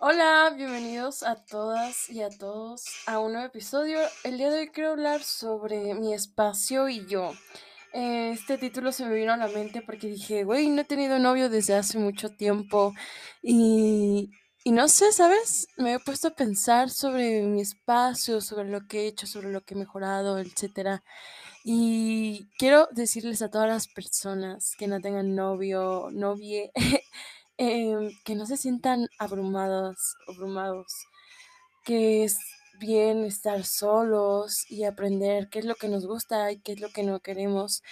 Hola, bienvenidos a todas y a todos a un nuevo episodio. El día de hoy quiero hablar sobre mi espacio y yo. Eh, este título se me vino a la mente porque dije, güey, no he tenido novio desde hace mucho tiempo y, y no sé, ¿sabes? Me he puesto a pensar sobre mi espacio, sobre lo que he hecho, sobre lo que he mejorado, etcétera. Y quiero decirles a todas las personas que no tengan novio, novie, em, que no se sientan abrumados, abrumados, que es bien estar solos y aprender qué es lo que nos gusta y qué es lo que no queremos.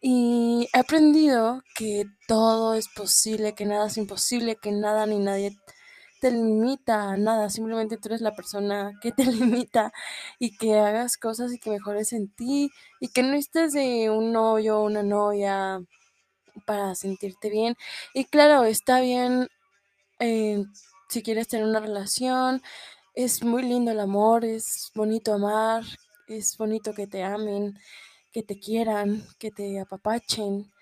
Y he aprendido que todo es posible, que nada es imposible, que nada ni nadie te limita a nada, simplemente tú eres la persona que te limita y que hagas cosas y que mejores en ti y que no estés de un novio una novia para sentirte bien. Y claro, está bien eh, si quieres tener una relación, es muy lindo el amor, es bonito amar, es bonito que te amen, que te quieran, que te apapachen,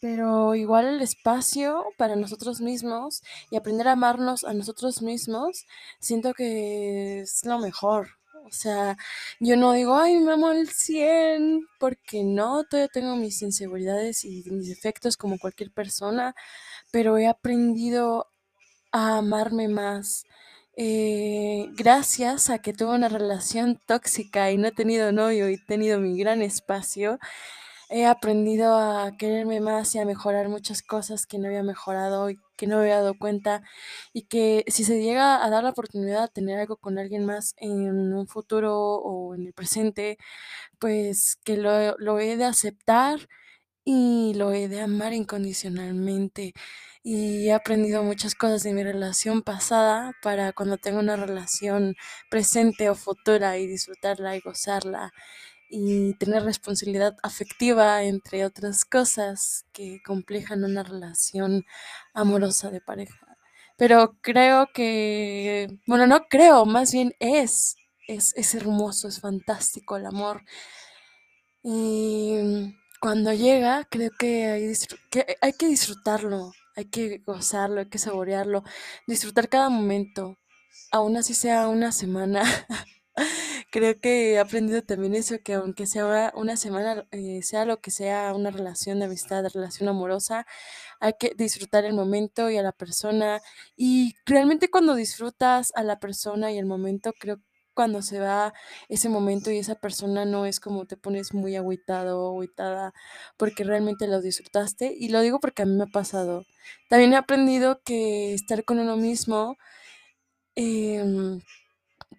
pero igual el espacio para nosotros mismos y aprender a amarnos a nosotros mismos, siento que es lo mejor. O sea, yo no digo, ay, me amo al 100, porque no, todavía tengo mis inseguridades y mis defectos como cualquier persona, pero he aprendido a amarme más. eh, gracias a que tuve una relación tóxica y no he tenido novio y he tenido mi gran espacio, he aprendido a quererme más y a mejorar muchas cosas que no había mejorado y que no había dado cuenta y que si se llega a dar la oportunidad de tener algo con alguien más en un futuro o en el presente, pues que lo, lo he de aceptar y lo he de amar incondicionalmente. Y he aprendido muchas cosas de mi relación pasada para cuando tenga una relación presente o futura y disfrutarla y gozarla y tener responsabilidad afectiva, entre otras cosas que complejan una relación amorosa de pareja. Pero creo que, bueno, no creo, más bien es, es, es hermoso, es fantástico el amor. Y cuando llega, creo que hay, que hay que disfrutarlo, hay que gozarlo, hay que saborearlo, disfrutar cada momento, aún así sea una semana. Creo que he aprendido también eso, que aunque sea una semana, eh, sea lo que sea, una relación de amistad, relación amorosa, hay que disfrutar el momento y a la persona. Y realmente cuando disfrutas a la persona y el momento, creo cuando se va ese momento y esa persona no es como te pones muy agüitado o agüitada porque realmente lo disfrutaste. Y lo digo porque a mí me ha pasado. También he aprendido que estar con uno mismo, em,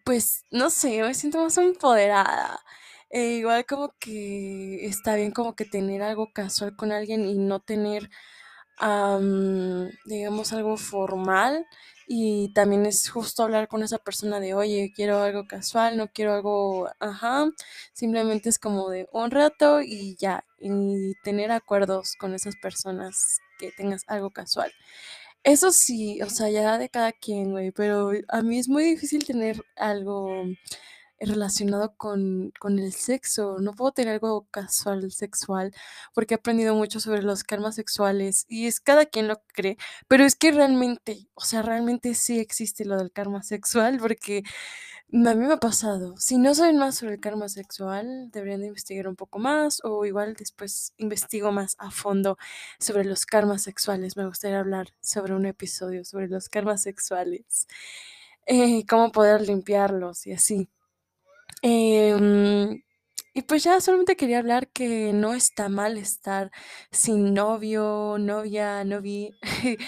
pues no sé, me siento más empoderada. Eh, igual como que está bien como que tener algo casual con alguien y no tener, am, digamos, algo formal. Y también es justo hablar con esa persona de, oye, quiero algo casual, no quiero algo, ajá. Simplemente es como de un rato y ya. Y tener acuerdos con esas personas que tengas algo casual. Eso sí, o sea, ya de cada quien, güey, pero a mí es muy difícil tener algo relacionado con, con el sexo. No puedo tener algo casual sexual porque he aprendido mucho sobre los karmas sexuales y es cada quien lo cree, pero es que realmente, o sea, realmente sí existe lo del karma sexual porque a mí me ha pasado. Si no saben más sobre el karma sexual, deberían de investigar un poco más o igual después investigo más a fondo sobre los karmas sexuales. Me gustaría hablar sobre un episodio sobre los karmas sexuales, eh, cómo poder limpiarlos y así. Em, y pues ya solamente quería hablar que no está mal estar sin novio, novia, novi.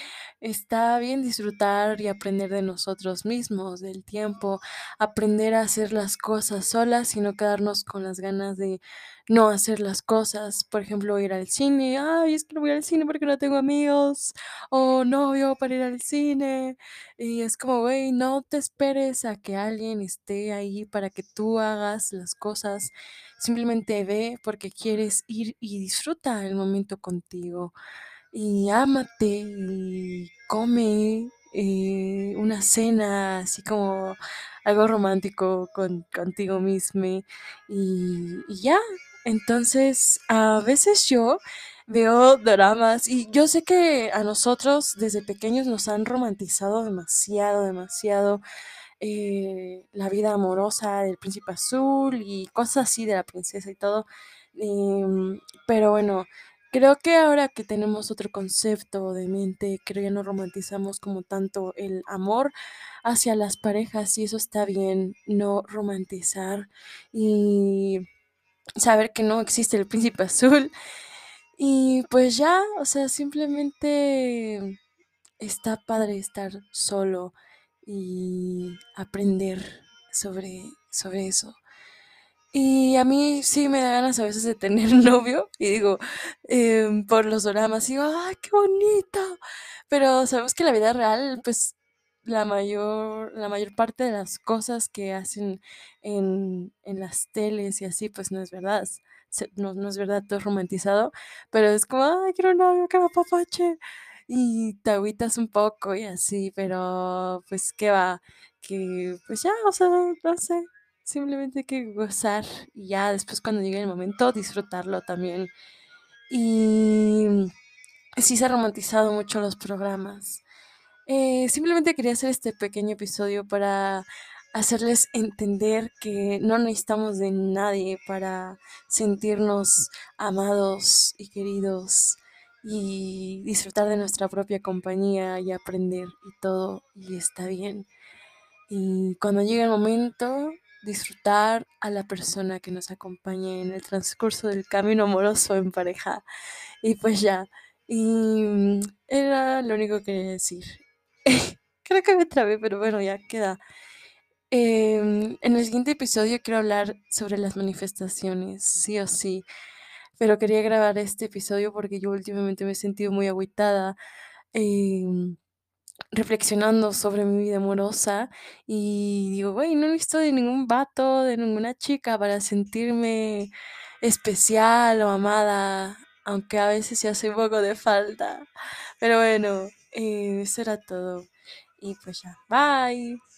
Está bien disfrutar y aprender de nosotros mismos, del tiempo, aprender a hacer las cosas solas y no quedarnos con las ganas de no hacer las cosas. Por ejemplo, ir al cine. Ay, es que no voy al cine porque no tengo amigos. O novio para ir al cine. Y es como, güey, no te esperes a que alguien esté ahí para que tú hagas las cosas. Simplemente ve porque quieres ir y disfruta el momento contigo. Y ámate y come eh, una cena así como algo romántico con, contigo mismo. Y, ya. Entonces, a veces yo veo dramas y yo sé que a nosotros desde pequeños nos han romantizado demasiado, demasiado eh, la vida amorosa del príncipe azul y cosas así de la princesa y todo. Em, pero bueno, creo que ahora que tenemos otro concepto de mente, creo que no romantizamos como tanto el amor hacia las parejas y eso está bien, no romantizar y saber que no existe el príncipe azul. Y pues ya, o sea, simplemente está padre estar solo y aprender sobre, sobre eso. Y a mí sí me da ganas a veces de tener novio y digo, em, por los dramas, digo, ¡ay, qué bonito! Pero sabemos que la vida real, pues la mayor, la mayor parte de las cosas que hacen en, en las teles y así, pues no es verdad. No es verdad, todo es romantizado, pero es como, ¡ay, quiero un novio, que me apapache! Y te agüitas un poco y así, pero pues qué va, que pues ya, o sea, no sé. Simplemente hay que gozar y ya después cuando llegue el momento disfrutarlo también. Y sí se ha romantizado mucho los programas. Eh, simplemente quería hacer este pequeño episodio para hacerles entender que no necesitamos de nadie para sentirnos amados y queridos y disfrutar de nuestra propia compañía y aprender y todo y está bien. Y cuando llegue el momento, disfrutar a la persona que nos acompañe en el transcurso del camino amoroso en pareja. Y pues ya. Y era lo único que quería decir. Creo que me trabé, pero bueno, ya queda. Em, en el siguiente episodio quiero hablar sobre las manifestaciones, sí o sí. Pero quería grabar este episodio porque yo últimamente me he sentido muy agüitada. em, reflexionando sobre mi vida amorosa y digo, güey, no necesito de ningún vato, de ninguna chica para sentirme especial o amada, aunque a veces se hace un poco de falta. Pero bueno, eh, eso era todo. Y pues ya, bye.